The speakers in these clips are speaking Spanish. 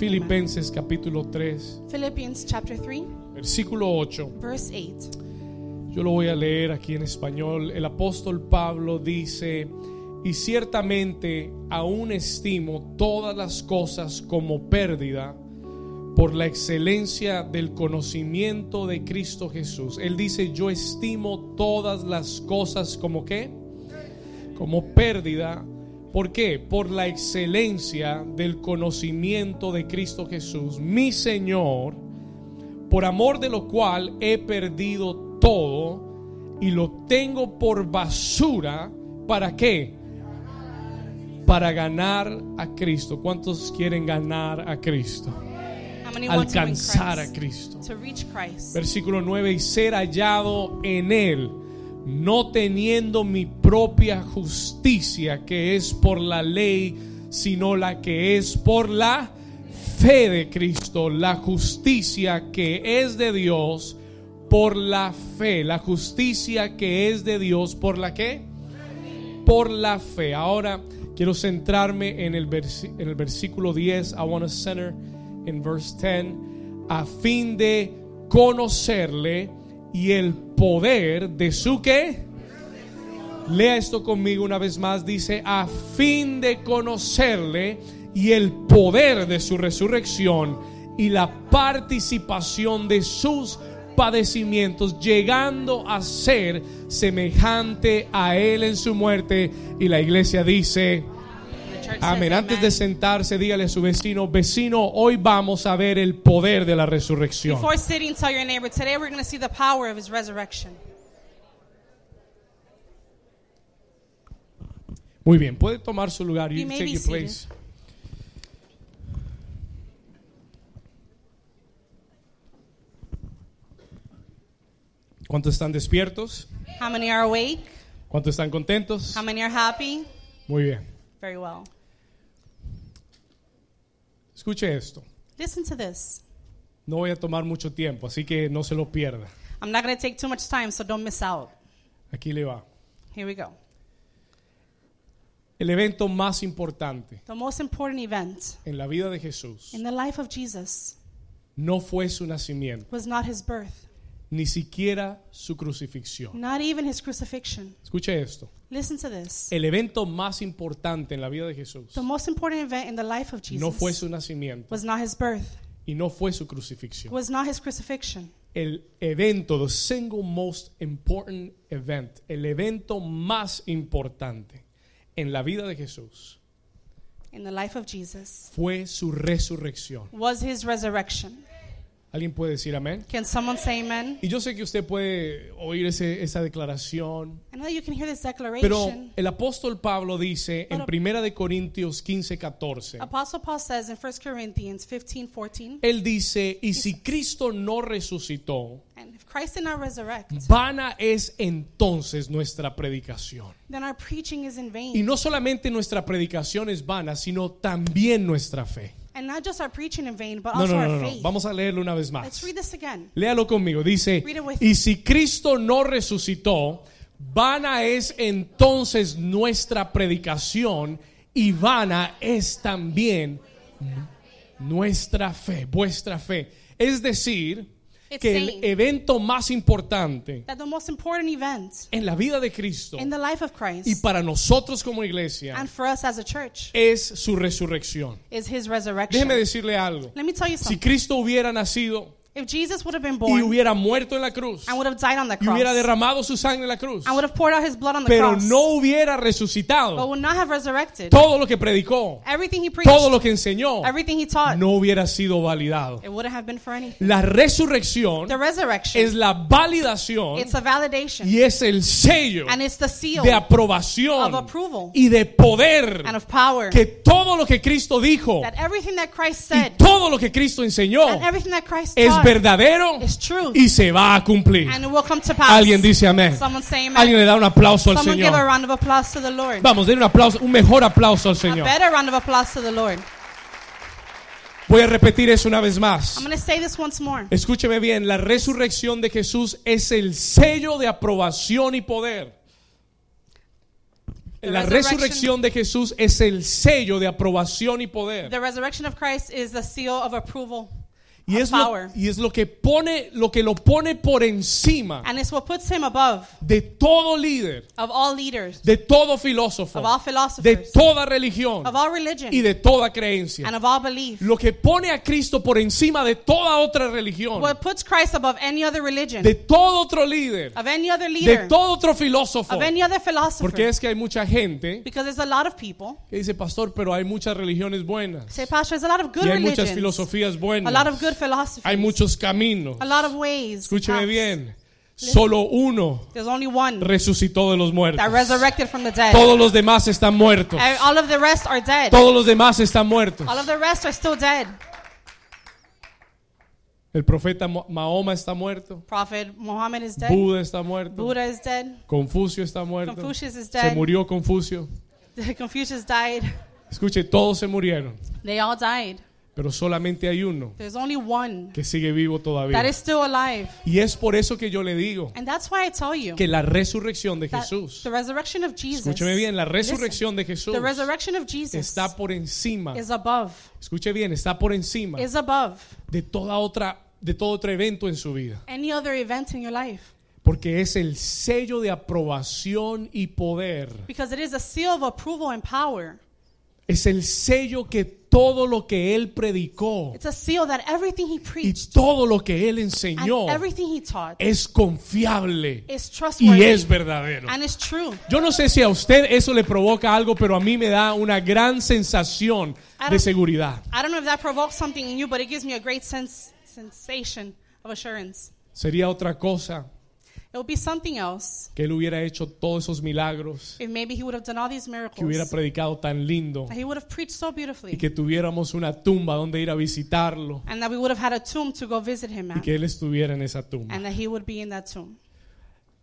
Filipenses capítulo 3, Philippians chapter 3, versículo 8. verse 8. Yo lo voy a leer aquí en español. El apóstol Pablo dice, y ciertamente aún estimo todas las cosas como pérdida por la excelencia del conocimiento de Cristo Jesús. Él dice, yo estimo todas las cosas como qué? Como pérdida. ¿Por qué? Por la excelencia del conocimiento de Cristo Jesús, mi Señor, por amor de lo cual he perdido todo y lo tengo por basura. ¿Para qué? Para ganar a Cristo. ¿Cuántos quieren ganar a Cristo? Alcanzar a? Cristo. Versículo 9, y ser hallado en Él, no teniendo mi propia justicia, que es por la ley, sino la que es por la fe de Cristo, la justicia que es de Dios por la fe, la justicia que es de Dios por la que? Por la fe. Ahora quiero centrarme en el, en el versículo 10. I want to center in verse 10 a fin de conocerle y el poder de su que Lea esto conmigo una vez más. Dice, a fin de conocerle y el poder de su resurrección y la participación de sus padecimientos, llegando a ser semejante a él en su muerte. Y la iglesia dice, amén. Antes de sentarse, dígale a su vecino, vecino, hoy vamos a ver el poder de la resurrección. Before sitting, tell your neighbor, today we're going to see the power of his resurrection. Muy bien, puede tomar su lugar. You You take your place. ¿Cuántos están despiertos? How many are awake? ¿Cuántos están contentos? How many are happy? Muy bien. Very well. Escuche esto. Listen to this. No voy a tomar mucho tiempo, así que no se lo pierda. I'm not going to take too much time, so don't miss out. Aquí le va. Here we go. El evento más importante The most important event en la vida de Jesús in the life of Jesus no fue su nacimiento, was not his birth, ni siquiera su crucifixión. not even his crucifixion. Escuche esto. Listen to this. El evento más importante en la vida de Jesús The most important event in the life of no fue Jesus su nacimiento was not his birth, y no fue su crucifixión. was not his crucifixion. El evento, the single most important event, el evento más importante en la vida de Jesús In the life of Jesus fue su resurrección. was his resurrection. ¿Alguien puede decir amén? Can someone say amen? Y yo sé que usted puede oír ese- esa declaración, I know you can hear this pero declaration. el apóstol Pablo dice en Pero- Primera de Corintios 15, 14, Apostle Paul says in 1 Corinthians 15 14, él dice, y si Cristo no resucitó, and if Christ did not resurrect, vana es entonces nuestra predicación. then our preaching is in Y vain. no solamente nuestra predicación es vana, sino también nuestra fe. And not just our preaching in vain, but No, also no, no, our no. faith. Vamos a leerlo una vez Let's más. read this again. Léalo conmigo. Dice, Read it with y si Cristo no resucitó, vana es entonces nuestra predicación y vana es también nuestra fe, vuestra fe. Es decir, It's que el evento más importante that the most important event en la vida de Cristo in the life of y Christ para nosotros como iglesia and for us as a church es su resurrección. is his resurrection. Déjeme decirle algo. Let me tell you Si. Cristo hubiera nacido If Jesus would have been y born hubiera muerto en la cruz and would have died on the y hubiera cross derramado su sangre en la cruz, and would have poured out his blood on the pero cross, no hubiera but resucitado, would not have resurrected, todo lo que predicó, everything he preached, todo lo que enseñó, everything he taught, no hubiera sido validado. it wouldn't have been for anything. La resurrección The resurrection, es la validación it's a validation y es el sello and it's the seal de aprobación of approval y de poder and of power que todo lo que Cristo dijo that everything that Christ y said todo lo que Cristo enseñó and everything that Christ es taught verdadero y se va a cumplir. and it will come to pass. Alguien dice amén. Alguien le da un aplauso al Someone give a Señor. round of applause to the Lord. Vamos, den un aplauso, un mejor aplauso al A Señor. better round of applause to the Lord. Voy a repetir eso una vez más. I'm going to say this once more. Escúcheme bien, la resurrección de Jesús es el sello de aprobación y poder. La resurrección de Jesús es el sello de aprobación y poder. The resurrection of Christ is the seal of approval Y es, lo, y es lo que pone, lo que lo pone por encima And it's what puts him above de todo líder, of all leaders, de todo filósofo, of all de toda religión of all religion, y de toda creencia. and of all belief. Lo que pone a Cristo por encima de toda otra religión, What puts Christ above any other religion, de todo otro líder, of any other de leader, todo otro filósofo. of any other philosopher. Porque es que hay mucha gente Because there's a lot of people que dice, pastor, pero hay muchas religiones buenas. say, Pastor, there's a lot of good Y hay muchas filosofías a buenas. lot of good philosophies, Hay muchos caminos. a lot of ways. Escúcheme bien. Solo uno There's only one resucitó de los muertos. that resurrected from the dead. Todos los demás están muertos. All of the rest are dead. Todos los demás están muertos. All of the rest are still dead. El profeta Mahoma está muerto. Prophet Muhammad is dead. Buda está muerto. Buddha is dead. Confucio está muerto. Confucius is Se dead. murió Confucio. Confucius died. Escuche, todos se murieron. Pero solamente hay uno There's only one que sigue vivo that todavía. is still alive. Y es por eso que yo le digo And that's why I tell you que la resurrección de that Jesús, the resurrection of Jesus, escúcheme bien, la resurrección de Jesús the resurrection of Jesus está por encima, is above, escuche bien, está por encima is above de toda otra, de todo otro evento en su vida. any other event in your life. Porque es el sello de aprobación y poder. Because it is a seal of approval and power. Es el sello que todo lo que Él predicó It's a seal that everything he y preached todo lo que Él and enseñó everything he taught es confiable is y trustworthy es verdadero. and true. Yo no sé si a usted eso le provoca algo, pero a mí me da una gran sensación de seguridad. I don't know if that provokes something in you, but it gives me a great sense sensation of assurance. Sería otra cosa It would be something else que Él hubiera hecho todos esos milagros, if maybe he would have done all these que hubiera miracles. predicado tan lindo That he would have preached so y beautifully. que tuviéramos una tumba donde ir a visitarlo And that we would have had a tomb to go visit him y que Él estuviera en esa tumba. And that he would be in that tomb.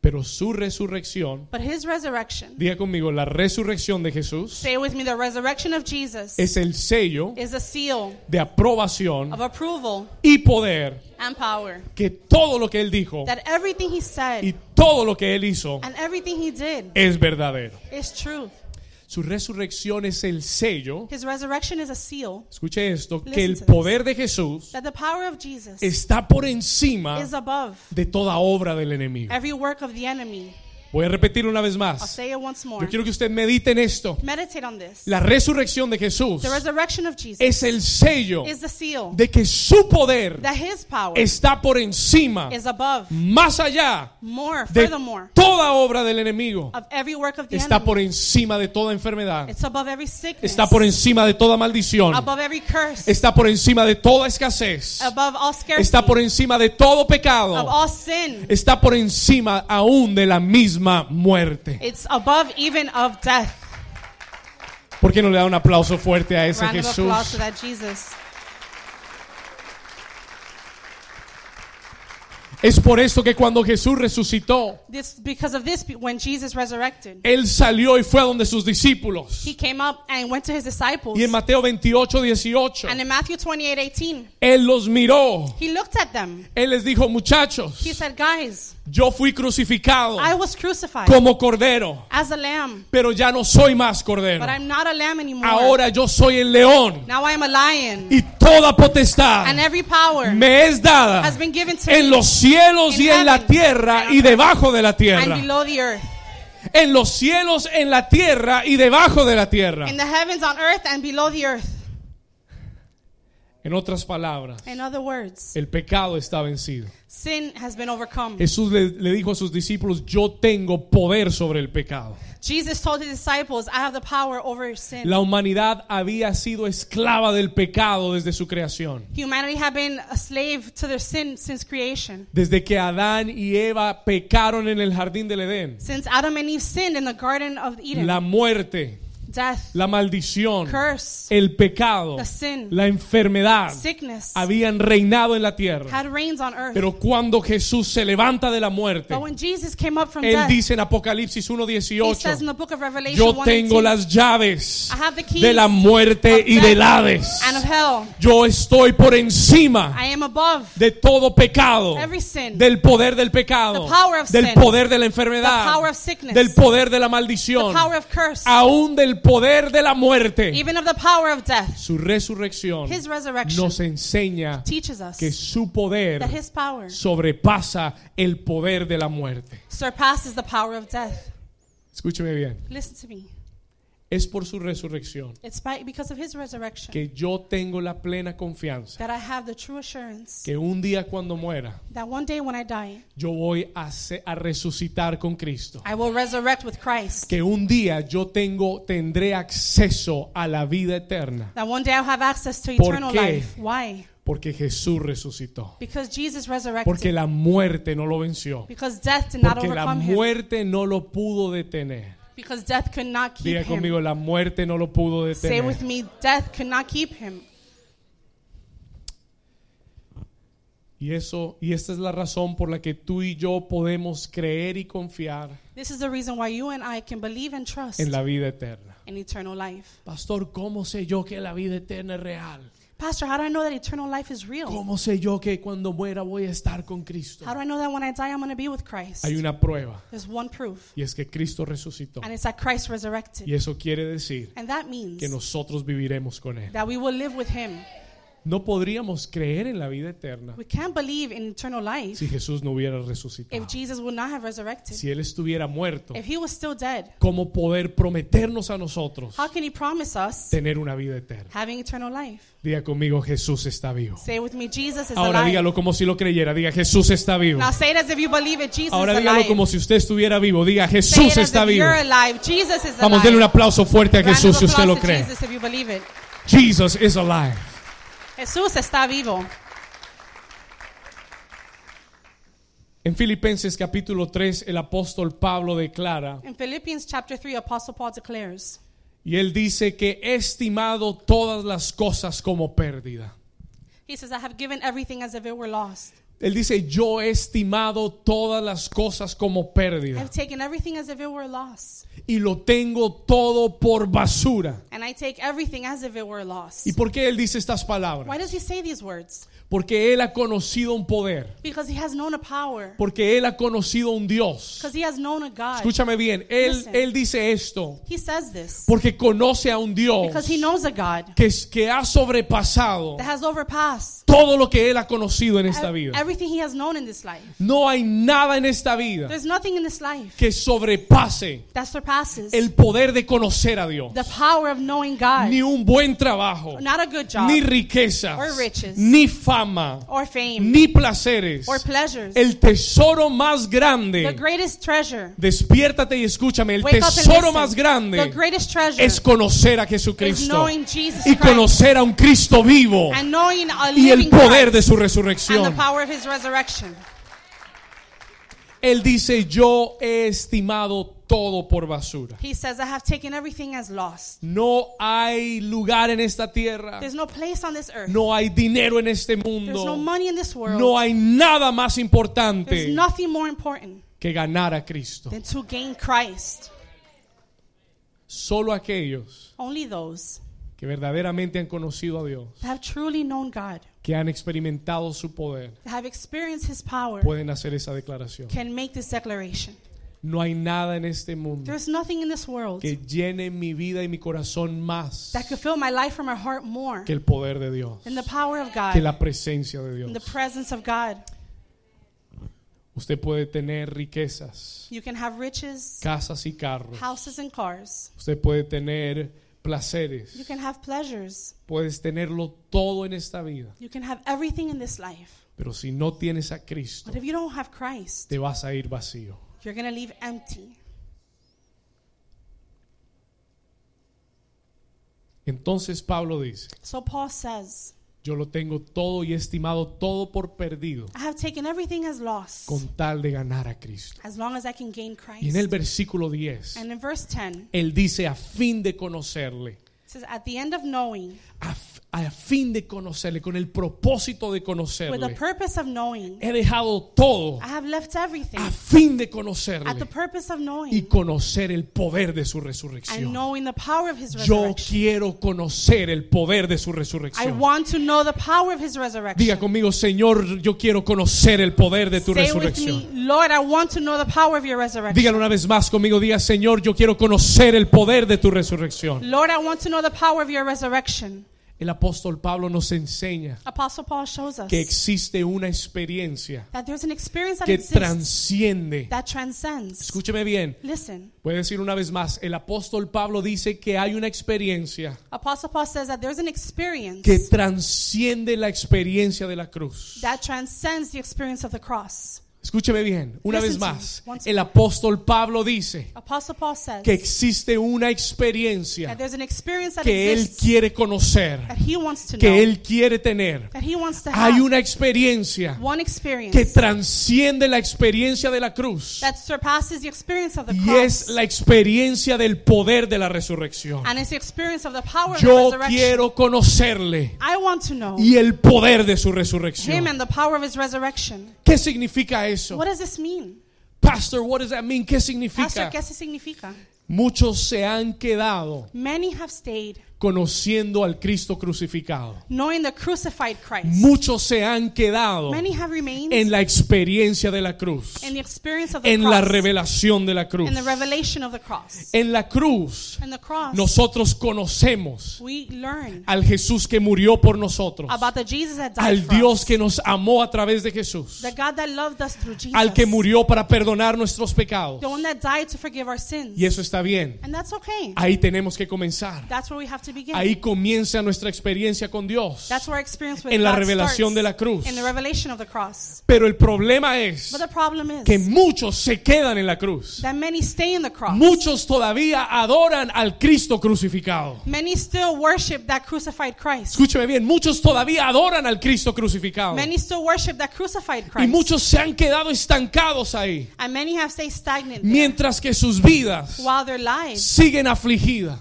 Pero su resurrección, But his resurrection, diga conmigo, la resurrección de Jesús say with me, the resurrection of Jesus es el sello is a seal de aprobación of approval y poder and power. que todo lo que Él dijo That everything he y said todo lo que Él hizo and everything he did es verdadero. is. Su resurrección es el sello, His resurrection is a seal escuche esto, que Listen el to this. poder de Jesús that the power of Jesus está por encima is above de toda obra del enemigo. every work of the enemy. Voy a repetir una vez I'll más. say it once more. Yo quiero que usted medite en esto. Meditate on this. La resurrección de Jesús The resurrection of Jesus es el sello is the seal de que su poder that his power está por encima, is above, más allá more, de furthermore, toda obra del enemigo. of every work of the Está enemy. por encima de toda enfermedad. It's above every sickness, Está por encima de toda maldición. above every curse, Está por encima de toda escasez. above all scarcity, Está por encima de todo of pecado. all sin. Está por encima aún de la misma muerte. It's above even of death. ¿Por qué no le da un aplauso fuerte a ese Round of applause Jesús? to that Jesus. Es por eso que cuando Jesús resucitó, This because of this, when Jesus resurrected, Él salió y fue a donde sus discípulos. he came up and went to his disciples. Y en Mateo 28, 18, And in Matthew 28, 18, Él los miró. he looked at them. Él les dijo, muchachos, He said, Guys, yo fui crucificado I was crucified como cordero, as a lamb, pero ya no soy más cordero. but I'm not a lamb anymore. Ahora yo soy el león Now I am a lion. y toda potestad And every power me es dada has been given to en me los cielos y en la tierra and y debajo de la and tierra. below the earth. En los cielos, en la tierra y debajo de la tierra. In the heavens, on earth, and below the earth. En otras palabras, In other words, el pecado está vencido. sin has been overcome. Jesús le, le dijo a sus discípulos, yo tengo poder sobre el pecado. Jesus told his disciples, I have the power over sin. La humanidad había sido esclava del pecado desde su creación. Humanity had been a slave to their sin since creation. Desde que Adán y Eva pecaron en el jardín del Edén. Since Adam and Eve sinned in the Garden of Eden, La muerte, death, la maldición, curse, el pecado, the sin, la enfermedad sickness habían reinado en la tierra. had on earth. Pero cuando Jesús se levanta de la muerte, Él death, dice en Apocalipsis he says 1.18, in the book of Revelation yo 1 tengo 18, las llaves de la muerte y del Hades. and of hell. Yo estoy por encima de todo pecado, every sin, del poder del pecado, del sin. poder de la enfermedad, del poder de la maldición, aún del poder de la muerte. even of the power of death. Su resurrección His resurrection nos enseña teaches us que su poder that his power sobrepasa el poder de la muerte. surpasses the power of death. Escúcheme bien, Listen to me. Es por su resurrección It's by, because of his resurrection que yo tengo la plena confianza that I have the true assurance que un día cuando muera that one day when I die, yo voy a, se- a resucitar con Cristo. I will resurrect with Christ. Que un día yo tengo tendré acceso a la vida eterna That one day I'll have access to ¿Por eternal qué? life. Why? porque Jesús resucitó. Because Jesus resurrected. Porque la muerte no lo venció. because death did not Porque la muerte no lo pudo detener. Because death could not keep Diga him. conmigo, la muerte no lo pudo Say with detener. me, death could not keep him. Y eso y esta es la razón por la que tú y yo podemos creer y confiar This is the reason why you and I can believe and trust en la vida eterna. in eternal life. Pastor, ¿cómo sé yo que la vida eterna es real? Pastor, how do I know that eternal life is real? ¿Cómo sé yo que cuando muera voy a estar con Cristo? How do I know that when I die I'm going to be with Christ? Hay una prueba There's one proof, y es que Cristo resucitó. and it's that Christ resurrected. Y eso quiere decir And that means que nosotros viviremos con Él. that we will live with him. No podríamos creer en la vida eterna We can't believe in eternal life si Jesús no hubiera resucitado. if Jesus would not have resurrected. Si Él estuviera muerto, If he was still dead, ¿cómo poder prometernos a nosotros how can he promise us tener una vida eterna? having eternal life? Diga conmigo, Jesús está vivo. Say with me, Jesus is Ahora alive. dígalo como si lo creyera. Diga, Jesús está vivo. Now say it as if you believe it. Jesus Ahora is dígalo alive. como si usted estuviera vivo. Diga, Say Jesús it as está if vivo. you're alive. Jesus is Vamos, alive. denle un aplauso fuerte a Jesús si usted lo cree. Jesus if you believe it. Jesus is alive. Jesús está vivo. En Filipenses capítulo 3, el apóstol Pablo declara, In Philippians chapter 3, Apostle Paul declares, y él dice que he estimado todas las cosas como pérdida. He says, I have given everything as if it were lost. Él dice, yo he estimado todas las cosas como pérdida I've taken everything as if it were lost. y lo tengo todo por basura. And I take everything as if it were lost. ¿Y por qué él dice estas Why palabras? does he say these words? Porque él ha conocido un poder, Because he has known a power. porque él ha conocido un Dios. Because he has known a God. Escúchame bien, él, Listen. él dice esto He says this porque conoce a un Dios because he knows a God que, que ha sobrepasado that has overpassed todo lo que él ha conocido en esta vida. everything he has known in this life. No hay nada en esta vida There's nothing in this life que sobrepase that surpasses el poder de conocer a Dios. the power of knowing God. Ni un buen trabajo, Not a good job ni riquezas, or riches, ni fama, or fame ni placeres. or pleasures. El tesoro más The grande, greatest treasure. despiértate y escúchame, el Wake tesoro más The grande greatest treasure es conocer a is Jesucristo Jesus y Christ conocer a un Cristo vivo and knowing a y el poder de su and the resurrección. power of his resurrection. Él dice, yo he estimado todo por basura. He says, I have taken everything as lost. No hay lugar en esta tierra, There's no place on this earth. no hay dinero en este There's no mundo, money in this world. no hay nada más There's importante nothing more important que ganar a Cristo. than to gain Christ. Solo aquellos Only those que verdaderamente han conocido a Dios, that have truly known God, que han experimentado su poder, that have experienced his power, pueden hacer esa declaración. can make this declaration. No hay nada en este mundo There's nothing in this world que llene mi vida y mi corazón más that could fill my life or my heart more que el poder de Dios, than the power of que God, la presencia de than the Dios. presence of God. Usted puede tener riquezas, You can have riches, casas y carros. houses, and cars. Usted puede tener placeres. You can have pleasures. Puedes tenerlo todo en esta vida. You can have everything in this life. Pero si no tienes a Cristo, But if you don't have Christ, te vas a ir vacío. You're going to leave empty. Entonces Pablo dice, So Paul says, Yo lo tengo todo y he estimado todo por perdido I have taken everything as loss con tal de ganar a Cristo. as long as I can gain Y en el Christ. versículo 10, And in verse 10, Él dice a fin de conocerle, says, At the end of knowing, a, a fin de conocerle, con el propósito de with the conocerle. purpose of knowing, He dejado todo I have left everything a fin de at the conocerle purpose of y knowing conocer el poder de su and resurrección. knowing the power of his Yo resurrection. quiero conocer el poder de su I resurrección. want to know the power of his Diga resurrection. conmigo, Señor, yo quiero conocer el poder de tu Say with resurrección. me, Lord, I want to know the power of your resurrection. Dígalo una vez más conmigo, diga, Señor, yo quiero conocer el poder de tu resurrección. Lord, I want to know the power of your resurrection. El apóstol Pablo nos enseña Apostle Paul shows us que existe una experiencia that there's an experience that que transciende. that transcends. Escúcheme bien, Listen, voy a decir una vez más, el apóstol Pablo dice que hay una experiencia Apostle Paul says that there's an experience que transciende la experiencia de la cruz. that transcends the experience of the cross. Escúcheme bien, una vez Listen más, el apóstol Pablo dice says que existe una experiencia que él quiere conocer, que él quiere tener. Hay una experiencia que transciende la experiencia de la cruz that surpasses the experience of the y es la experiencia del poder de la resurrección. And it's the experience of the power of the Yo quiero conocerle I want to know y el poder de su resurrección. and the power of his resurrection. ¿Qué significa eso? What does this mean? Pastor, what does that mean? ¿Qué Pastor, significa? ¿qué se significa? Muchos se han quedado Many have stayed conociendo al Cristo crucificado. knowing the crucified Christ. Muchos se han quedado en la experiencia de la cruz, in the experience of the en la revelación de la cruz. in the revelation of the cross. En la cruz In the cross, nosotros conocemos we learn al Jesús que murió por nosotros, about the Jesus that died al Dios que nos amó a través de Jesús, the God that loved us through Jesus, al que murió para perdonar nuestros pecados. the one that died to forgive our sins. Y eso está bien. And that's okay. Ahí tenemos que comenzar. To begin. Ahí comienza nuestra experiencia con Dios. That's where our experience with En la God revelación de la cruz. In the revelation of the cross. Pero el problema es But the problem is que muchos se quedan en la cruz. that many stay in the cross. Muchos todavía adoran al Cristo crucificado. Many still worship that crucified Christ. Escúcheme bien, muchos todavía adoran al Cristo crucificado. Many still worship that crucified Y Christ. muchos se han quedado estancados ahí, and many have stayed stagnant there, mientras que sus vidas while their lives siguen afligidas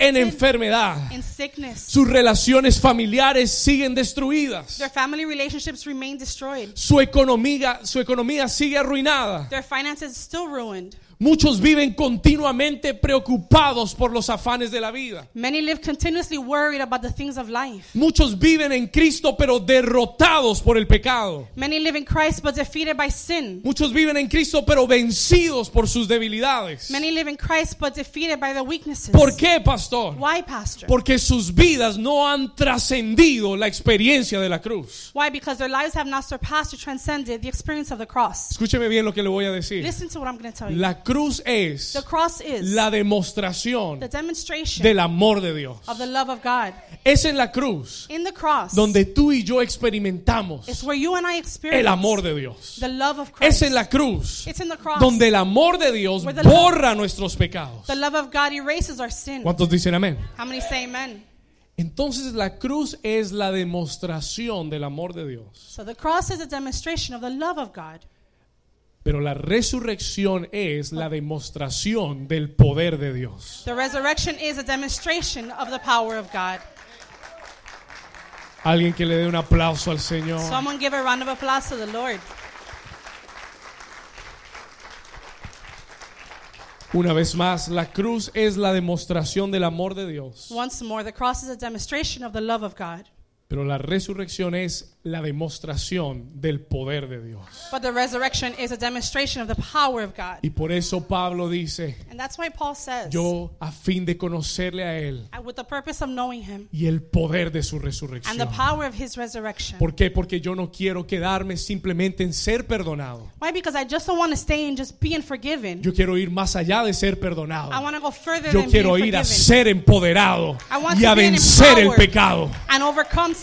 en enfermedad. In sickness. Sus relaciones familiares siguen destruidas. Their family relationships remain destroyed. Su economía, su economía sigue arruinada. Their finances still ruined. Muchos viven continuamente preocupados por los afanes de la vida. Many live continuously worried about the things of life. Muchos viven en Cristo pero derrotados por el pecado. Many live in Christ but defeated by sin. Muchos viven en Cristo pero vencidos por sus debilidades. Many live in Christ but defeated by their weaknesses. ¿Por qué, pastor? Why, Pastor? Porque sus vidas no han trascendido la experiencia de la cruz. Why? Because their lives have not surpassed or transcended the experience of the cross. Escúcheme bien lo que le voy a decir. Listen to what I'm going to tell you. La cruz es The cross is la demostración the demonstration del amor de Dios. of the love of God. Es en la cruz donde tú y yo experimentamos el amor de Dios. Es en la cruz donde el amor de Dios borra nuestros pecados. the love of God erases our sin. ¿Cuántos dicen amén? How many say amen? Entonces la cruz es la demostración del amor de Dios. So the cross is a demonstration of the love of God. Pero la resurrección es la demostración del poder de Dios. The resurrection is a demonstration of the power of God. Alguien que le dé un aplauso al Señor. Someone give a round of applause to the Lord. Una vez más, la cruz es la demostración del amor de Dios. Once more, the cross is a demonstration of the love of God. Pero la resurrección es la demostración del poder de Dios. But the resurrection is a demonstration of the power of God. Y por eso Pablo dice, And that's why Paul says, yo a fin de conocerle a Él "And with the purpose of knowing him y el poder de su and the resurrección. power of his resurrection. ¿Por qué? Porque yo no quiero quedarme simplemente en ser perdonado. Why? Because I just don't want to stay in just being forgiven. Yo quiero ir más allá de ser I perdonado. want to go further Yo than quiero being ir a ser empoderado I want y to a vencer el pecado. and overcome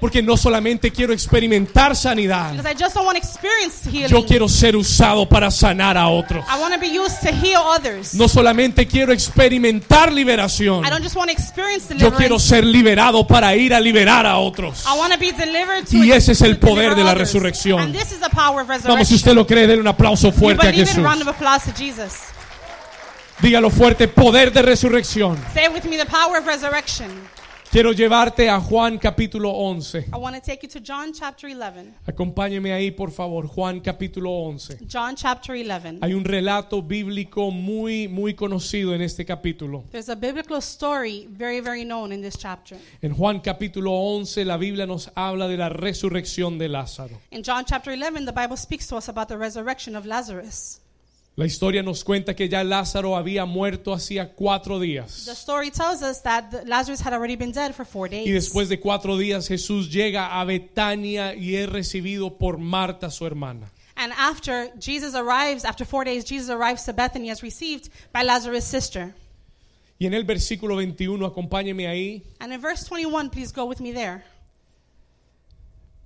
Porque no solamente quiero experimentar sanidad, Because I just don't want to experience healing. yo quiero ser usado para sanar a otros. I want to be used to heal others. No solamente quiero experimentar liberación, I don't just want to experience yo quiero deliverance. ser liberado para ir a liberar a otros. I want to be delivered to Y ese es el poder de la resurrección. And this is the power of resurrection. Vamos, si usted lo cree, denle un aplauso fuerte a Jesús. round of applause to Jesus. Dígalo fuerte, poder de resurrección. Say it with me, the power of resurrection. Quiero llevarte a Juan capítulo 11. I want to take you to John chapter 11. Acompáñeme ahí, por favor, Juan capítulo 11. John chapter 11. Hay un relato bíblico muy, muy conocido en este capítulo. There's a biblical story very, very known in this chapter. En Juan capítulo 11 la Biblia nos habla de la resurrección de Lázaro. In John chapter 11, the Bible speaks to us about the resurrection of Lazarus. La historia nos cuenta que ya Lázaro había muerto hacía cuatro The días. story tells us that the- Lazarus had already been dead for four days. Y después de cuatro días Jesús llega a Betania y es recibido por Marta, su hermana. And after Jesus arrives, after four days, Jesus arrives to Bethany as received by Lazarus' sister. Y en el versículo 21, acompáñeme ahí. And in verse 21, please go with me there.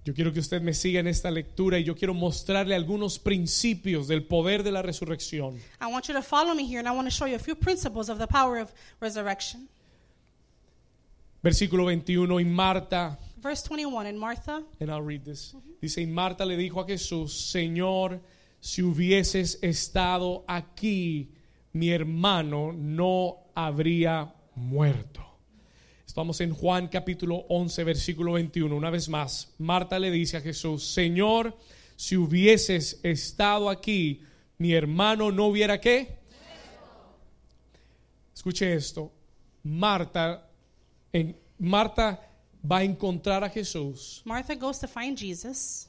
Yo quiero que usted me siga en esta lectura y yo quiero mostrarle algunos principios del poder de la resurrección. I want you to follow me here, and I want to show you a few principles of the power of resurrection. Versículo 21, y Marta, Verse 21, and Martha, and I'll read this. Dice, y Marta le dijo a Jesús, Señor, si hubieses estado aquí, mi hermano no habría muerto. Estamos en Juan capítulo 11, versículo 21. Una vez más, Marta le dice a Jesús, Señor, si hubieses estado aquí, mi hermano no hubiera qué. Escuche esto. Marta, en, Marta va a encontrar a Jesús. Martha goes to find Jesus.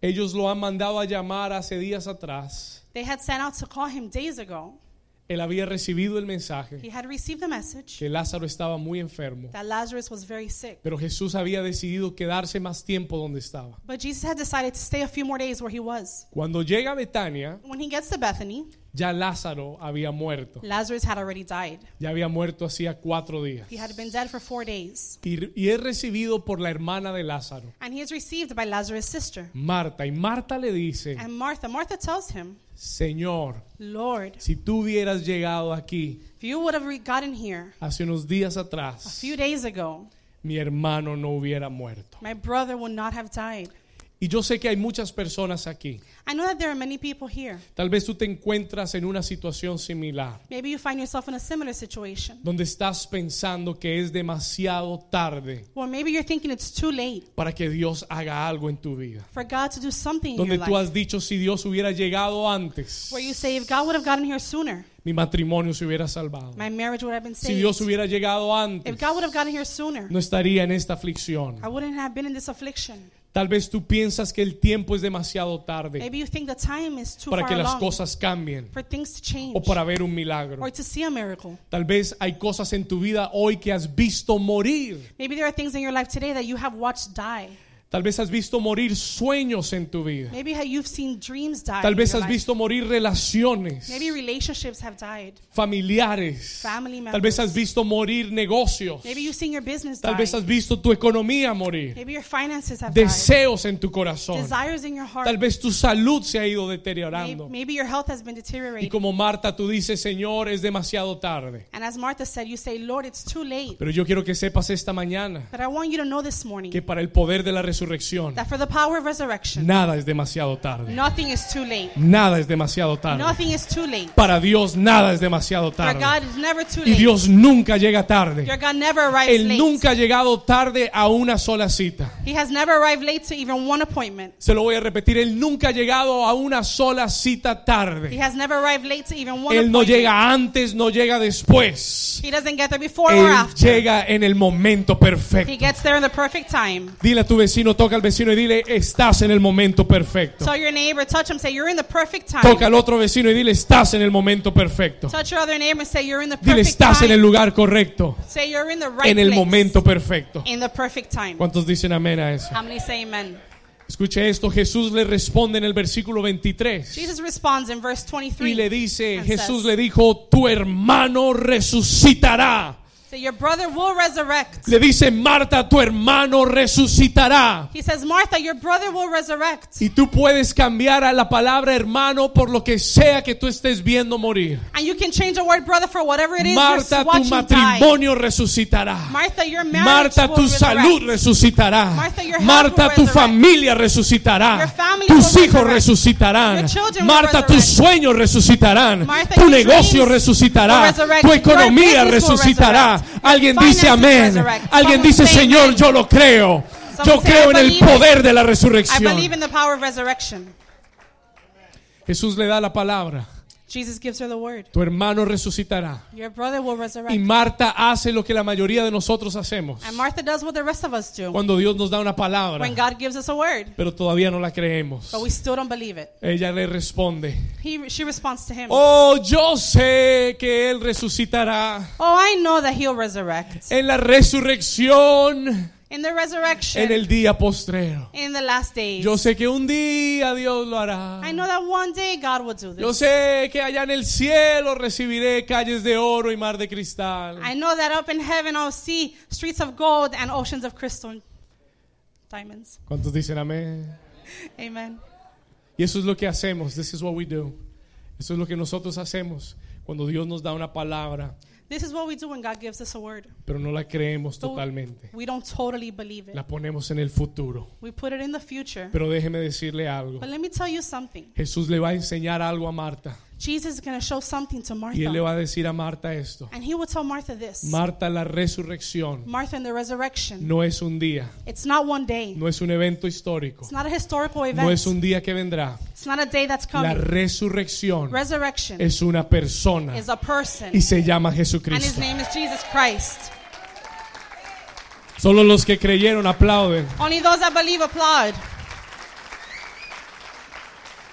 Ellos lo han mandado a llamar hace días atrás. They had sent out to call him days ago. Él había recibido el mensaje He had received the message que Lázaro estaba muy enfermo. that Lazarus was very sick. Pero Jesús había decidido quedarse más tiempo donde estaba. But Jesus had decided to stay a few more days where he was. Cuando llega a Betania, When he gets to Bethany, ya Lázaro había muerto. Lazarus had already died. Ya había muerto hacía cuatro días. He had been dead for four days. Y, y es recibido por la hermana de Lázaro, And he is received by Lazarus' sister. Marta. Y Marta le dice, And Martha, Martha tells him, Señor, Lord, si tú hubieras llegado aquí if you would have gotten here hace unos días a atrás, few days ago, mi hermano no hubiera muerto. my brother would not have died. Y yo sé que hay muchas personas aquí. I know that there are many people here. Tal vez tú te encuentras en una situación similar, Maybe you find yourself in a similar situation. donde estás pensando que es demasiado tarde Or maybe you're thinking it's too late para que Dios haga algo en tu vida. for God to do something in Donde your tú life. has dicho si Dios hubiera llegado antes, Where you say, if God would have gotten here sooner, mi matrimonio se hubiera salvado. my marriage would have been Si saved. Dios hubiera llegado If antes, God would have gotten here sooner, no estaría en esta aflicción. I wouldn't have been in this affliction. Tal vez tú piensas que el tiempo es demasiado tarde Maybe you think the time is too para far que las along cosas cambien for things to change o para ver un milagro. or to see a miracle. Tal vez hay cosas en tu vida hoy que has visto morir. Maybe there are things in your life today that you have watched die. Tal vez has visto morir sueños en tu vida. Maybe you've seen dreams die. Tal in vez your has life. visto morir relaciones Maybe relationships have died. familiares. Family Tal vez members. has visto morir negocios. Maybe you've seen your business Tal die. vez has visto tu economía morir. Maybe your finances have died. Deseos en tu corazón. Desires in your heart. Tal vez tu salud se ha ido deteriorando. maybe your health has been Y deteriorating. como Marta tú dices, Señor, es demasiado tarde. And as Martha said, you say, Lord, it's too late. Pero yo quiero que sepas esta mañana But I want you to know this morning que para el poder de la resurrección, that for the power of resurrection, nada es demasiado tarde. nothing is too late. Nada es demasiado tarde. Nothing is too late. Para Dios nada es demasiado For tarde. God is never too Y. Dios nunca llega tarde. Your God never arrives Él late. nunca ha llegado tarde a una sola cita. He has never arrived late to even one appointment. Se lo voy a repetir, Él nunca ha llegado a una sola cita He tarde. has never arrived late to even one Él no llega antes, no llega después. He doesn't get there before or Él after. llega en el momento He perfecto. gets there in the perfect time. Dile a tu vecino, toca al vecino y dile, estás en el momento perfecto. Tell your neighbor, touch him, say, You're in the perfect time. Toca al otro vecino y dile, estás en el momento perfecto. Touch your other neighbor and say, You're in the Dile, perfect estás en el time. lugar correcto, Say, You're in the right en el place. momento perfecto. In the perfect time. ¿Cuántos dicen amén a eso? How many say amen? Escuche esto, Jesús le responde en el versículo 23. Jesus responds in verse 23. Y le dice, Jesús says, le dijo, tu hermano resucitará. That your brother will resurrect. Le dice, Marta, tu hermano resucitará. He says, Martha, your brother will resurrect. Y tú puedes cambiar a la palabra hermano por lo que sea que tú estés viendo morir. And you can change the word brother for whatever it is Marta, you're tu watching die. matrimonio resucitará. Martha, your marriage Marta, will tu resurrect. salud resucitará. Martha, your health Marta, will tu resurrect. familia resucitará. Your family Tus will hijos resurrect. resucitarán. Your children will Marta, tus sueños resucitarán. Martha, Tu your negocio resucitará. will resurrect. Tu Your economía resucitará. Alguien dice amén. Alguien dice Señor, yo lo creo. Yo creo "I en el believe it." poder de la resurrección. Jesús le da la palabra. Jesus gives her the word. Tu hermano resucitará. Your brother will Y resurrect. Marta hace lo que la mayoría de nosotros hacemos. And Martha does what the rest of us do. Cuando Dios nos da una palabra, When God gives us a word, pero todavía no la creemos. but we still don't believe it. Ella le responde, He, she responds to him. oh, yo sé que Él resucitará Oh, I know that he'll resurrect. en la resurrección, In the resurrection, en el día postrero. in the last days. Yo sé que un día Dios lo hará. I know that one day God will do Yo this. sé que allá en el cielo recibiré calles de oro y mar de cristal. I know that up in heaven I'll see streets of gold and oceans of crystal diamonds. ¿Cuántos dicen amén? Amen. Y eso es lo que hacemos. This is what we do. Eso es lo que nosotros hacemos cuando Dios nos da una palabra, This is what we do when God gives us a word. pero no la creemos But totalmente. we don't totally believe it. La ponemos en el futuro. We put it in the future. Pero déjeme decirle algo. But let me tell you something. Jesús le va a enseñar algo a Marta. Jesus is going to show something to Y él le Martha. va a decir a Marta esto. And he will tell Martha this. Marta, la resurrección Martha in the resurrection. no es un día, It's not one day. no es un evento histórico, It's not a historical no event. es un día que vendrá. It's not a day that's La coming. resurrección Resurrection es una persona is a person. y se llama And his Jesucristo. name is Jesus Christ. Solo los que creyeron aplauden. Only those that believe applaud.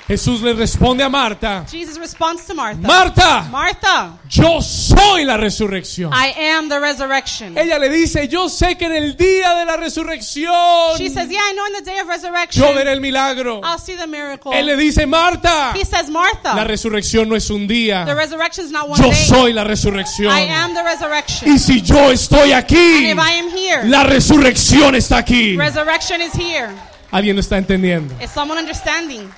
Jesús le responde a Marta, Jesus responds to Martha. Marta, Martha, yo soy la resurrección. I am the resurrection. Ella le dice, yo sé que en el día de la resurrección She says, Yeah, I know in the day of yo resurrection, veré el milagro. I'll see the miracle. Él le dice, Marta, He says, la Martha, resurrección no es un the día. resurrection is not one Yo day. soy la resurrección. I am the resurrection. Y si yo estoy And aquí, if I am here, la resurrección está aquí. resurrection is here. ¿Alguien lo está entendiendo? Is someone understanding?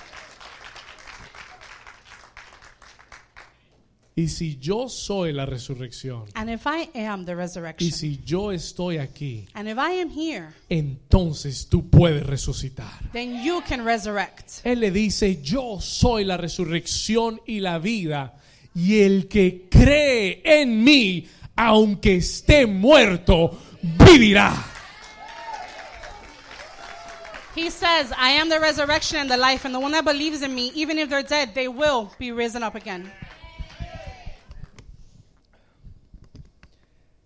Y si yo soy la resurrección, And if I am the y resurrection, si yo estoy aquí, and if I am here, entonces tú puedes resucitar. then you can resurrect. Él le dice, yo soy la resurrección y la vida, y el que cree en mí, aunque esté muerto, vivirá. He says, I am the resurrection and the life, and the one that believes in me, even if they're dead, they will be risen up again.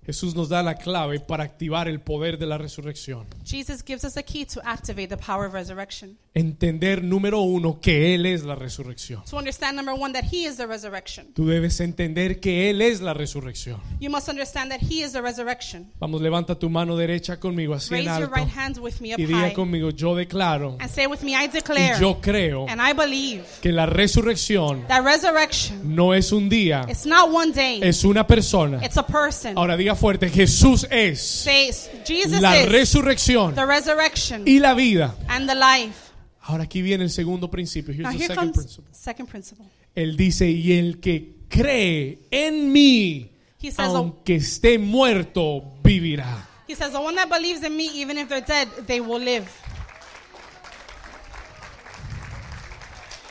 Jesús nos da la clave para activar el poder de la resurrección. Jesus gives us a key to activate the power of resurrection. Entender, número uno, que Él es la resurrección. To understand, number one, that He is the resurrection. Tú debes entender que Él es la resurrección. You must understand that He is the resurrection. Vamos, levanta tu mano derecha conmigo, así en Raise your alto. right hand with me up Y diga conmigo, yo declaro And say with me, I y declare yo creo and I believe que la resurrección that resurrection, no es un día, it's not one day, es una persona. it's a person. Ahora diga fuerte, Jesús es Say, Jesus la is resurrección the resurrection y la vida. and the life. Ahora aquí viene el segundo principio. Here's Now the here second comes principle. second principle. Él dice, y el que cree en mí, He says, the, aunque esté muerto, vivirá. he says, the one that believes in me, even if they're dead, they will live.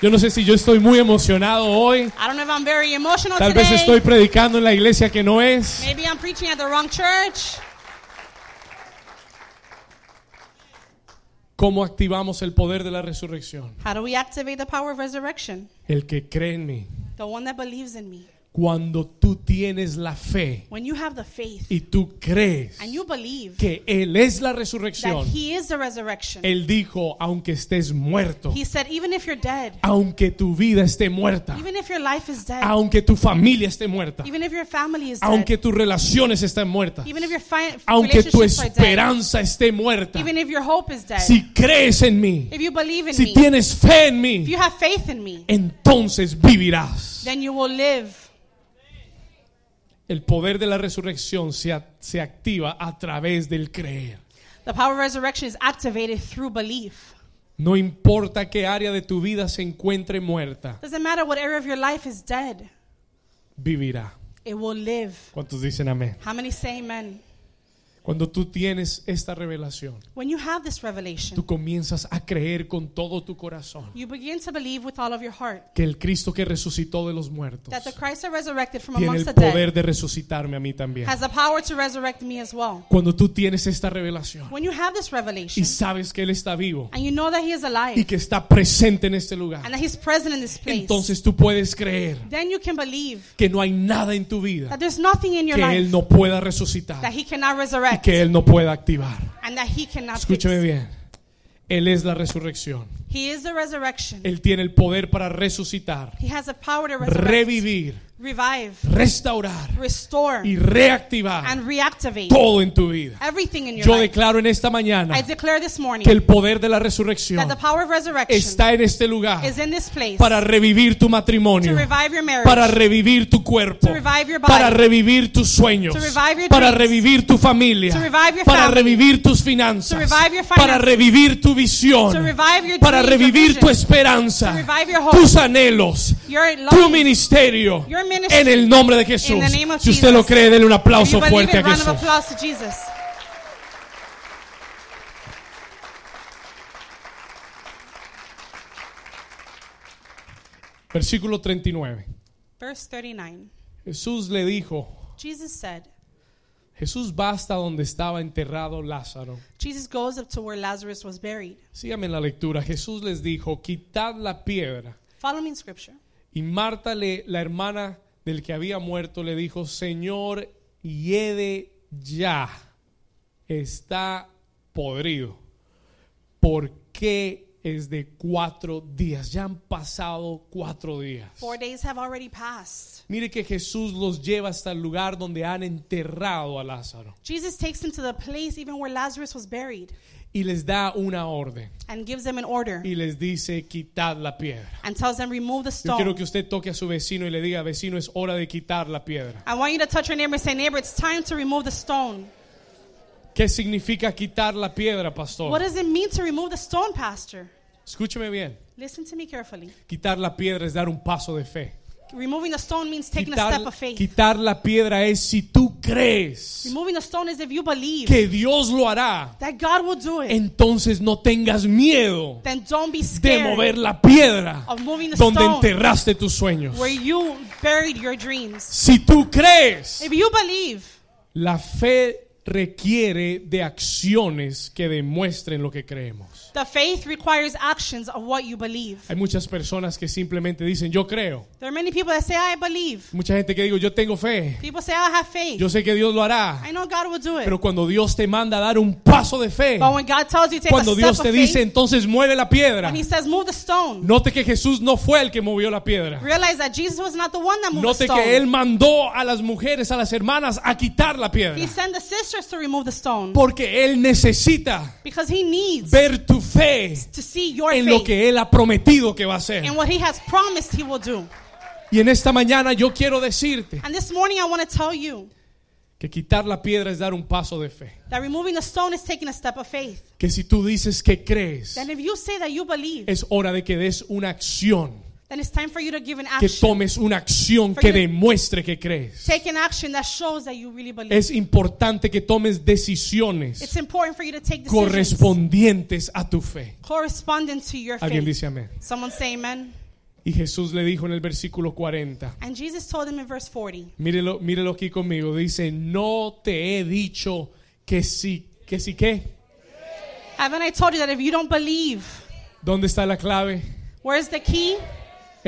Yo no sé si yo estoy muy emocionado hoy. I don't know if I'm very emotional Tal vez estoy predicando en la iglesia que no es. Maybe I'm preaching at the wrong church. ¿Cómo activamos el poder de la resurrección? How do we activate the power of resurrection? El que cree en mí. The one that believes in me. Cuando tú tienes la fe When you have the faith y tú crees and you believe que Él es la that resurrección, He is the resurrection, Él dijo, aunque estés muerto, He said, even if you're dead, aunque tu vida esté muerta, even if your life is dead, aunque tu familia esté muerta, even if your family is dead, aunque tus relaciones estén muertas, even if your aunque tu are dead, esperanza esté muerta, even if your hope is dead, si crees en mí, if you believe in si me, tienes fe en if mí, you have faith in me, entonces vivirás. then you will live. El poder de la resurrección se, se activa a través del creer. The power of resurrection is activated through belief. No importa qué área de tu vida se encuentre muerta, Doesn't matter what area of your life is dead, vivirá. it will live. ¿Cuántos dicen amén? How many say amen? Cuando tú tienes esta revelación, When you have this revelation, tú comienzas a creer con todo tu corazón you begin to believe with all of your heart que el Cristo que resucitó de los muertos that the Christ that resurrected from tiene amongst el the dead poder de resucitarme a mí también. has the power to resurrect me as well. Cuando tú tienes esta revelación When you have this revelation y sabes que Él está vivo and you know that He is y alive que está presente en este lugar, and that He's present in this place, entonces tú puedes creer then you can believe que no hay nada en tu vida that there's nothing in your que Él life no pueda resucitar that He cannot y resurrect que Él no pueda activar. and that He cannot fix. Escúchame bien. Él es la resurrección. He is the resurrection. Él tiene el poder para resucitar, He has the power to resurrect, revivir, revive, restaurar restore, y reactivar and reactivate todo en tu vida. everything in your Yo life. declaro en esta I mañana declare this morning que el poder de la resurrección that the power of resurrection está en este lugar is in this place para revivir tu to matrimonio, revive your marriage, para revivir tu cuerpo, to revive your body, para revivir tus sueños, to revive your para revivir tu familia, to revive your para revivir tus finanzas, to revive your para revivir tu visión, to revive your para your revivir tu esperanza, to revive your hope, tus anhelos, your tu ministerio, Your ministry. en el nombre de Jesús. Si usted lo cree, denle un aplauso fuerte a Jesús. Versículo 39. Verse 39. Jesús le dijo, Jesus said, Jesús va hasta donde estaba enterrado Lázaro. Jesus goes up to where Lazarus was buried. Síganme en la lectura. Jesús les dijo, quitad la piedra. Follow me in scripture. Y Marta, le- la hermana del que había muerto, le dijo, Señor, hiede ya, está podrido. ¿Por qué es de cuatro días? Ya han pasado cuatro días. Four days have already passed. Mire que Jesús los lleva hasta el lugar donde han enterrado a Lázaro Jesus takes them to the place even where Lazarus was buried y les da una orden and gives them an order y les dice, quitad la piedra. and tells them remove the Yo quiero stone. que usted toque a su vecino y le diga, vecino, es hora de quitar la piedra. I want you to touch your neighbor and say, neighbor, it's time to remove the stone. ¿Qué significa quitar la piedra, pastor? What does it mean to remove the stone, pastor? Escúcheme bien. Listen to me carefully. Quitar la piedra es dar un paso de fe. Removing the stone means taking a step Quitar, of faith. quitar la piedra es si tú crees Removing the stone is if you believe que Dios lo hará, that God will do it. entonces no tengas miedo then don't be de scared mover la piedra of moving the donde stone enterraste tus sueños. where you buried your dreams. Si tú crees, If you believe, la fe requiere de acciones que demuestren lo que creemos. the faith requires actions of what you believe. Hay muchas personas que simplemente dicen, yo creo. There are many people that say, I believe. Mucha gente que digo, yo tengo fe. People say, I have faith. Yo sé que Dios lo hará. I know God will do it. Pero cuando Dios te manda a dar un paso de fe, but when God tells you take cuando a step Dios of te faith, dice, entonces mueve la piedra. when He says, move the stone, Note que Jesús no fue el que movió la piedra. realize that Jesus was not the one that moved the Note stone. que Él mandó a las mujeres, a las hermanas, a quitar la piedra. He sent the sisters to remove the stone Porque Él necesita because He needs ver tu fe to see your en lo faith que Él ha prometido que va a hacer. and what He has promised He will do. Y en esta mañana yo quiero decirte And this morning, I want to tell you que quitar la piedra es dar un paso de fe. that removing the stone is taking a step of faith. Que si tú dices que crees, Then, if you say that you believe, es hora de que des una acción. Then it's time for you to give an Que action. tomes una acción For que you to- demuestre que crees. Take an action that shows that you really believe. Es importante que tomes decisiones It's important for you to take decisions correspondientes a tu fe. correspondent to your Alguien faith. dice amén. Someone say amen. Y Jesús le dijo en el versículo 40. And Jesus told him in verse 40, Mírelo, mírelo aquí conmigo. Dice, no te he dicho que sí, que sí qué. Haven't I told you that if you don't believe, ¿Dónde está la clave? where's the key?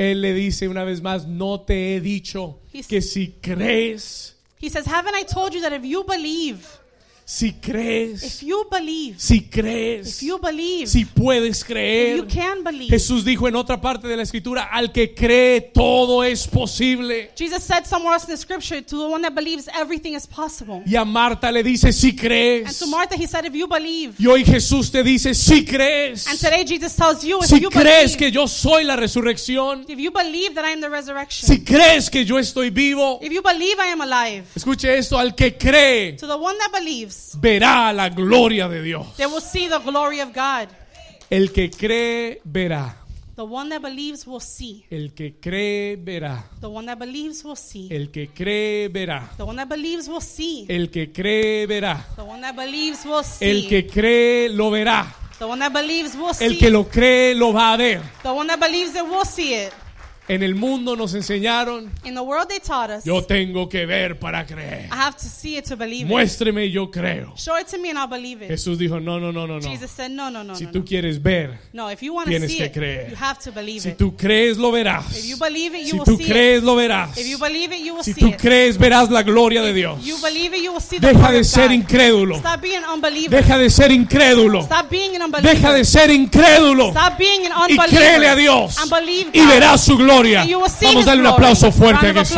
Él le dice una vez más, no te he dicho He's- que si crees, He says, Haven't I told you that if you believe, si If crees, you believe, si if crees, you believe, si puedes if creer. you can believe. Jesús dijo en otra parte de la escritura, al que cree todo es posible. Jesus said somewhere else in the scripture, to the one that believes, everything is possible. Y a Marta le dice, si And crees. to Martha, he said, if you believe. Y hoy Jesús te dice, si crees. And today Jesus tells you, if Si you crees believe, que yo soy la resurrección. if you believe that I am the resurrection, Si crees que yo estoy vivo. if you believe I am alive, Escuche esto, al que cree to the one that believes, verá la gloria de Dios. they will see the glory of God. El que cree verá. The one that believes will see. El que cree verá. The one that believes will see. El que cree verá. The one that believes will see. El que cree verá. The one that believes will see. El que cree lo verá. The one that believes will see. El que lo cree lo va a ver. The one that believes it will see it. En el mundo nos enseñaron, In the world they taught us, yo tengo que ver para creer. I have to see it to believe it. Muéstreme y yo creo. Show it to me and I'll believe it. Jesús dijo, no, no, no, no, no. Jesus said, no, no, no, Si no, tú quieres ver, No, if you want to tienes see que it, creer. you have to believe si it. tú crees lo verás. If you believe it, you Si will tú see crees it. lo verás. If you believe it, you will Si see tú it. crees verás la gloria de Dios. You believe it, you will see the Deja de ser incrédulo. Stop being. Deja de ser incrédulo. Stop being an unbeliever. Deja de ser incrédulo. Stop being an Y unbeliever. créele a Dios. And believe Y verás su gloria. See Vamos a darle un aplauso fuerte a Jesús.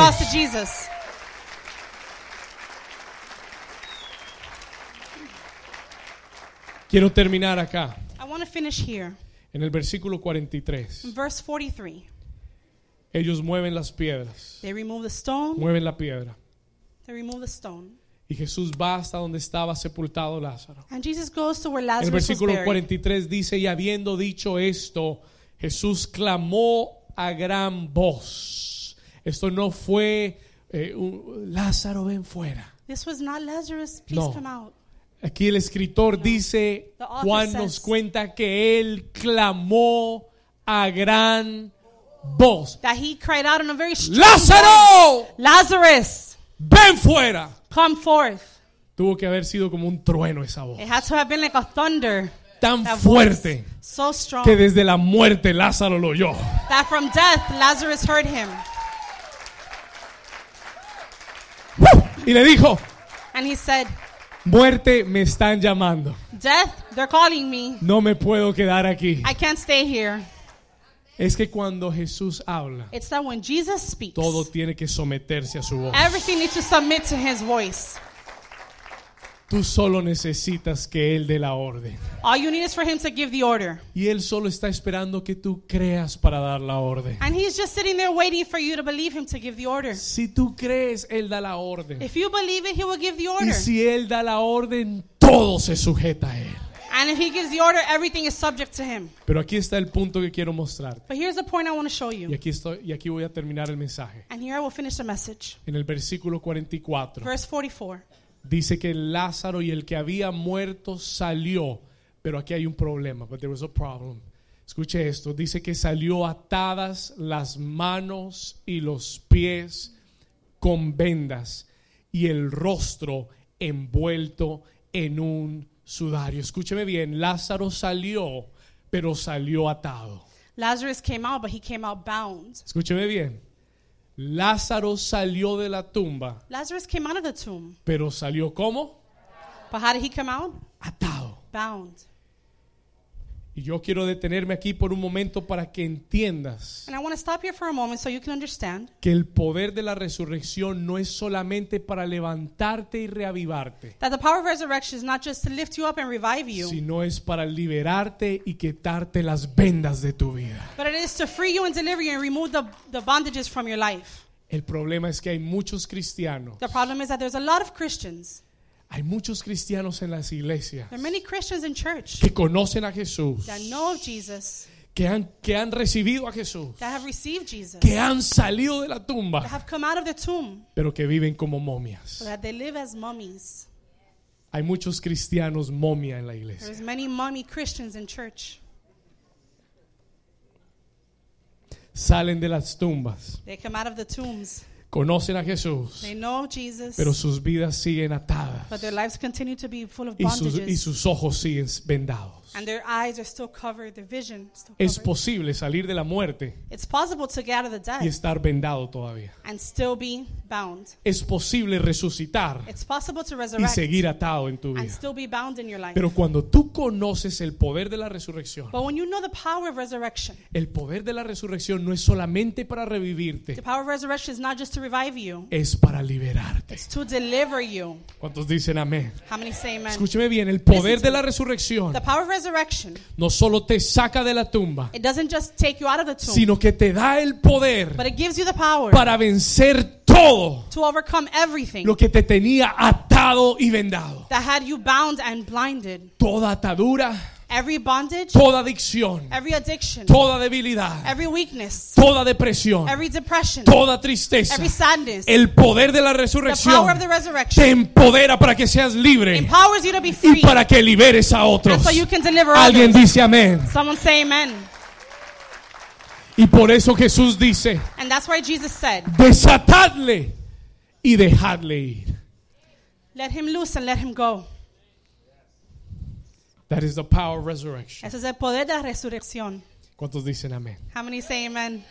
Quiero terminar acá, I want to finish here. en el versículo 43. In verse 43, Ellos mueven las piedras. they remove the stone. Mueven la piedra. They remove the stone. Y Jesús va hasta donde estaba sepultado Lázaro. And Jesus goes to where El Lazarus was versículo buried. 43 dice, y habiendo dicho esto, Jesús clamó a gran voz. Esto no fue, eh, un- Lázaro ven fuera. This was not Lazarus. Please No. come out. Aquí el escritor dice, The author Juan nos says- cuenta que él clamó a gran voz. That he cried out in a very strong voice, Lázaro, Lazarus, ven fuera. come forth. Tuvo que haber sido como un trueno esa voz. It had to have been like a thunder. Tan That fuerte so strong que desde la muerte Lázaro lo oyó. that from death Lazarus heard him. Y le dijo, And he said, muerte me están llamando. Death, they're calling me. No me puedo quedar aquí. I can't stay here. Es que cuando Jesús habla, It's that when Jesus speaks, todo tiene que someterse a su voz. everything needs to submit to his voice. Tú solo necesitas que Él dé la orden. All you need is for him to give the order. Y Él solo está esperando que tú creas para dar la orden. And he's just sitting there waiting for you to believe him to give the order. Si tú crees, Él da la orden. If you believe it, he will give the Y order. si Él da la orden, todo se sujeta a Él. And if he gives the order, everything is subject to him. Pero aquí está el punto que quiero mostrar. But here's the point I want to show Y you. aquí, estoy, y aquí voy a terminar el mensaje. And here I will finish the message. En el versículo 44 Verse 44. Dice que Lázaro y el que había muerto salió. Pero aquí hay un problema. But there was a problem. Escuche esto. Dice que salió atadas las manos y los pies con vendas y el rostro envuelto en un sudario. Escúcheme bien. Lázaro salió, pero salió atado. Lazarus came out, but he came out bound. Escúcheme bien. Lázaro salió de la tumba, Lazarus came out of the tomb. pero salió como But how did he come out? atado. Bound. Y yo quiero detenerme aquí por un momento para que entiendas And I want to stop here for a moment so you can understand que el poder de la resurrección no es solamente para levantarte y reavivarte, that the power of resurrection is not just to lift you up and revive you, sino es para liberarte y quitarte las vendas de tu vida. but it is to free you and deliver you and remove the, the bondages from your life. El problema es que hay muchos cristianos, The problem is that there's a lot of Christians. Hay muchos cristianos en las iglesias There are many Christians in church que conocen a Jesús, that know of Jesus, que han, que han recibido a Jesús, that have received Jesus, que han salido de la that tumba, have come out of the tomb, pero que viven como momias. that they live as mummies. Hay muchos cristianos momia en la iglesia. There's many mummy Christians in church. Salen de las tumbas, They come out of the tombs. Conocen a Jesús, They know Jesus, pero sus vidas siguen atadas but their lives continue to be full of y sus, y bondages, sus ojos siguen vendados. And their eyes are still covered, their vision is still Es covered. posible salir de la muerte It's possible to get out of the y dead estar vendado todavía. and still be bound. Es posible resucitar It's possible to y resurrect seguir atado en tu and vida. still be bound in your life. Pero cuando tú conoces el poder de la resurrección, But when you know the power of resurrection, el poder de la resurrección no es solamente para revivirte, the power of resurrection is not just to revive you, es para liberarte. it's to deliver you. ¿Cuántos dicen amén? How many say amen? Escúcheme bien, el poder de la resurrección The power of resurrection, no solo te saca de la tumba, it doesn't just take you out of the tomb, sino que te da el poder but it gives you the power para vencer todo to overcome everything lo que te tenía atado y vendado. that had you bound and blinded. Toda atadura, Every bondage, toda adicción, every addiction, toda debilidad, every weakness, toda depresión, every depression, toda tristeza. every sadness, El poder de la the power resurrección of the te resurrection empodera para que seas libre empowers you to be y free para que liberes a otros. so you can deliver Alguien others. dice amén. Someone say amen. Y por eso Jesús dice, And that's why Jesus said, desatadle y dejadle ir. let him loose and let him go. That is the power of resurrection. Ese es el poder de la resurrección. ¿Cuántos dicen amén? How many say amen?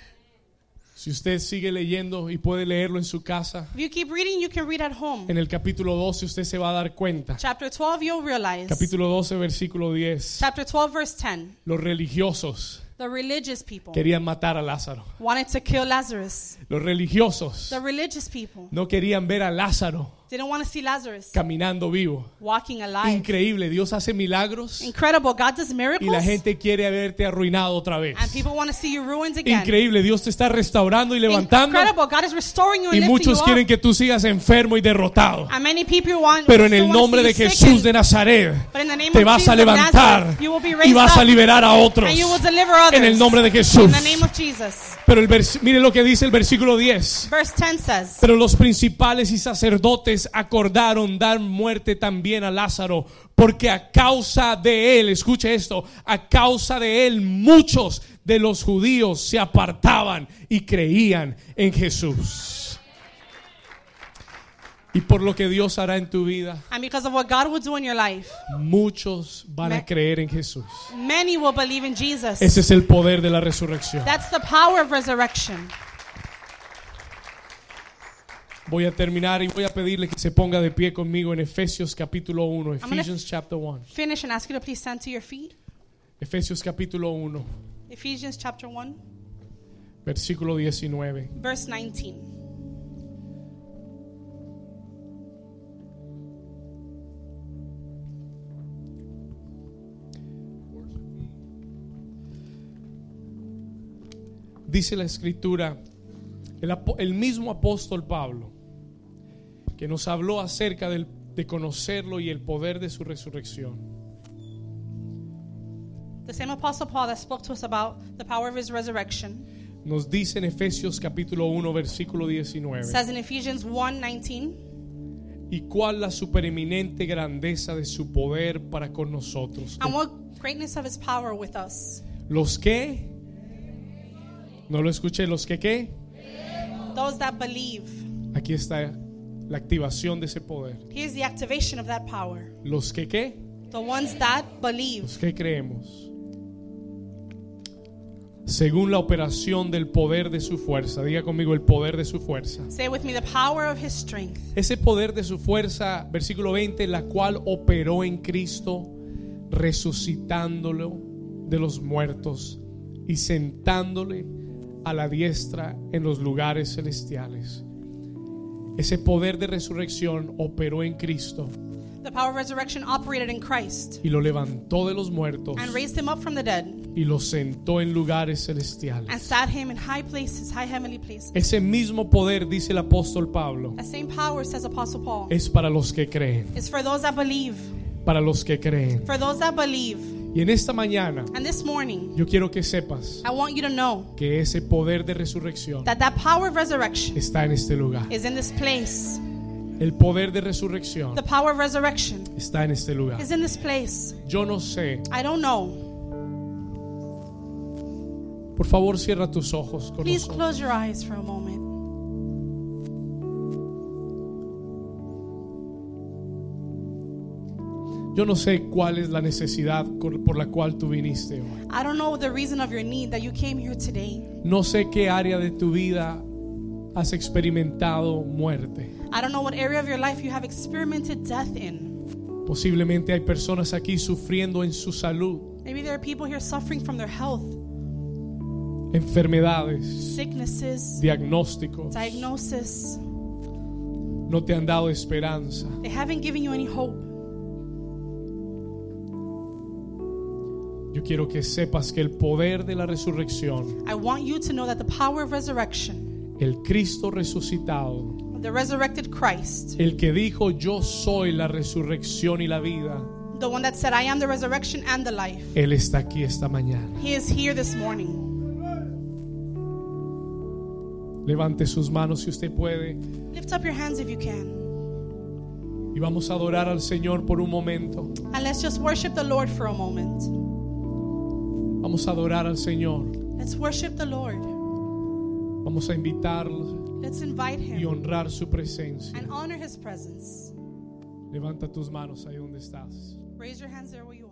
Si usted sigue leyendo y puede leerlo en su casa, If you keep reading, you can read at home. en el capítulo 12 usted se va a dar cuenta. Chapter 12, you'll realize. Capítulo 12, versículo 10. Chapter 12, verse 10. Los religiosos The religious people querían matar a Lázaro. wanted to kill Lazarus. Los religiosos The religious people no querían ver a Lázaro didn't want to see Lazarus caminando vivo. walking alive. Increíble, Dios hace milagros Incredible. God does y miracles. la gente quiere verte arruinado otra vez. and people want to see you ruined again. Increíble, Dios te está restaurando y levantando Incredible. God is restoring you and y muchos you quieren up. que tú sigas enfermo y derrotado. And many people want Pero en el nombre de Jesús de Nazaret in te vas a levantar Nazareth, you will be y vas a liberar a otros and you will deliver others. en el nombre de In Jesús. the name of Jesus. Pero el mire lo que dice el versículo 10. Verse 10 says, Pero los principales y sacerdotes acordaron dar muerte también a Lázaro, porque a causa de él, escuche esto, a causa de él muchos de los judíos se apartaban y creían en Jesús. Y por lo que Dios hará en tu vida, and because of what God will do in your life, muchos van a creer en Jesús. many will believe in Jesus. Ese es el poder de la resurrección. That's the power of resurrection. Voy a terminar y voy a pedirle que se ponga de pie conmigo en Efesios capítulo 1, gonna- Ephesians chapter 1. Finish and ask you to please stand to your feet. Efesios capítulo 1, Ephesians chapter 1, versículo 19. verse 19. Dice la escritura, el, apo- el mismo apóstol Pablo, que nos habló acerca del- de conocerlo y el poder de su resurrección. The same Apostle Paul that spoke to us about the power of his resurrection Nos dice en Efesios capítulo 1, versículo 19. says in Ephesians 1 19, Y cuál la supereminente grandeza de su poder para con nosotros. and what greatness of his power with us. Los que, no lo escuché, los que qué. Those that believe. Aquí está la activación de ese poder. Here's the activation of that power. Los que qué, The ones that believe. los que creemos. Según la operación del poder de su fuerza. Diga conmigo el poder de su fuerza. Say with me, the power of his strength. Ese poder de su fuerza, versículo 20, la cual operó en Cristo, resucitándolo de los muertos y sentándole a la diestra en los lugares celestiales. Ese poder de resurrección operó en Cristo The power of resurrection operated in Christ y lo levantó de los muertos and raised him up from the dead y lo sentó en lugares and celestiales. sat him in high places, high heavenly places. Ese mismo poder, dice el apóstol Pablo, That same power, says Apostle Paul, es para los que creen, is for those that believe. para los que creen. For those that believe. Y en esta mañana And this morning, yo quiero que sepas I want you to know que ese poder de resurrección that that power of resurrection está en este lugar. is in this place. El poder de resurrección The power of resurrection está en este lugar. is in this place. Yo no sé. I don't know. Por favor, cierra tus ojos con Please nosotros. close your eyes for a moment. Yo no sé cuál es la necesidad por la cual tú viniste hoy. I don't know the reason of your need that you came here today. No sé qué área de tu vida has experimentado muerte. I don't know what area of your life you have experimented death in. Posiblemente hay personas aquí sufriendo en su salud, Maybe there are people here suffering from their health, enfermedades, sicknesses, diagnósticos. diagnosis. No te han dado esperanza. They haven't given you any hope. Yo quiero que sepas que el poder de la resurrección, I want you to know that the power of resurrection, el Cristo resucitado, the resurrected Christ, el que dijo yo soy la resurrección y la vida, the one that said, I am the resurrection and the life, Él está aquí esta mañana. he is here this morning. Levante sus manos si usted puede Lift up your hands if you can. y vamos a adorar al Señor por un momento. And let's just worship the Lord for a moment. Vamos a adorar al Señor. Let's worship the Lord. Vamos a invitarlo Let's invite y him honrar su presencia. and honor his presence. Levanta tus manos ahí donde estás. Raise your hands there where you are.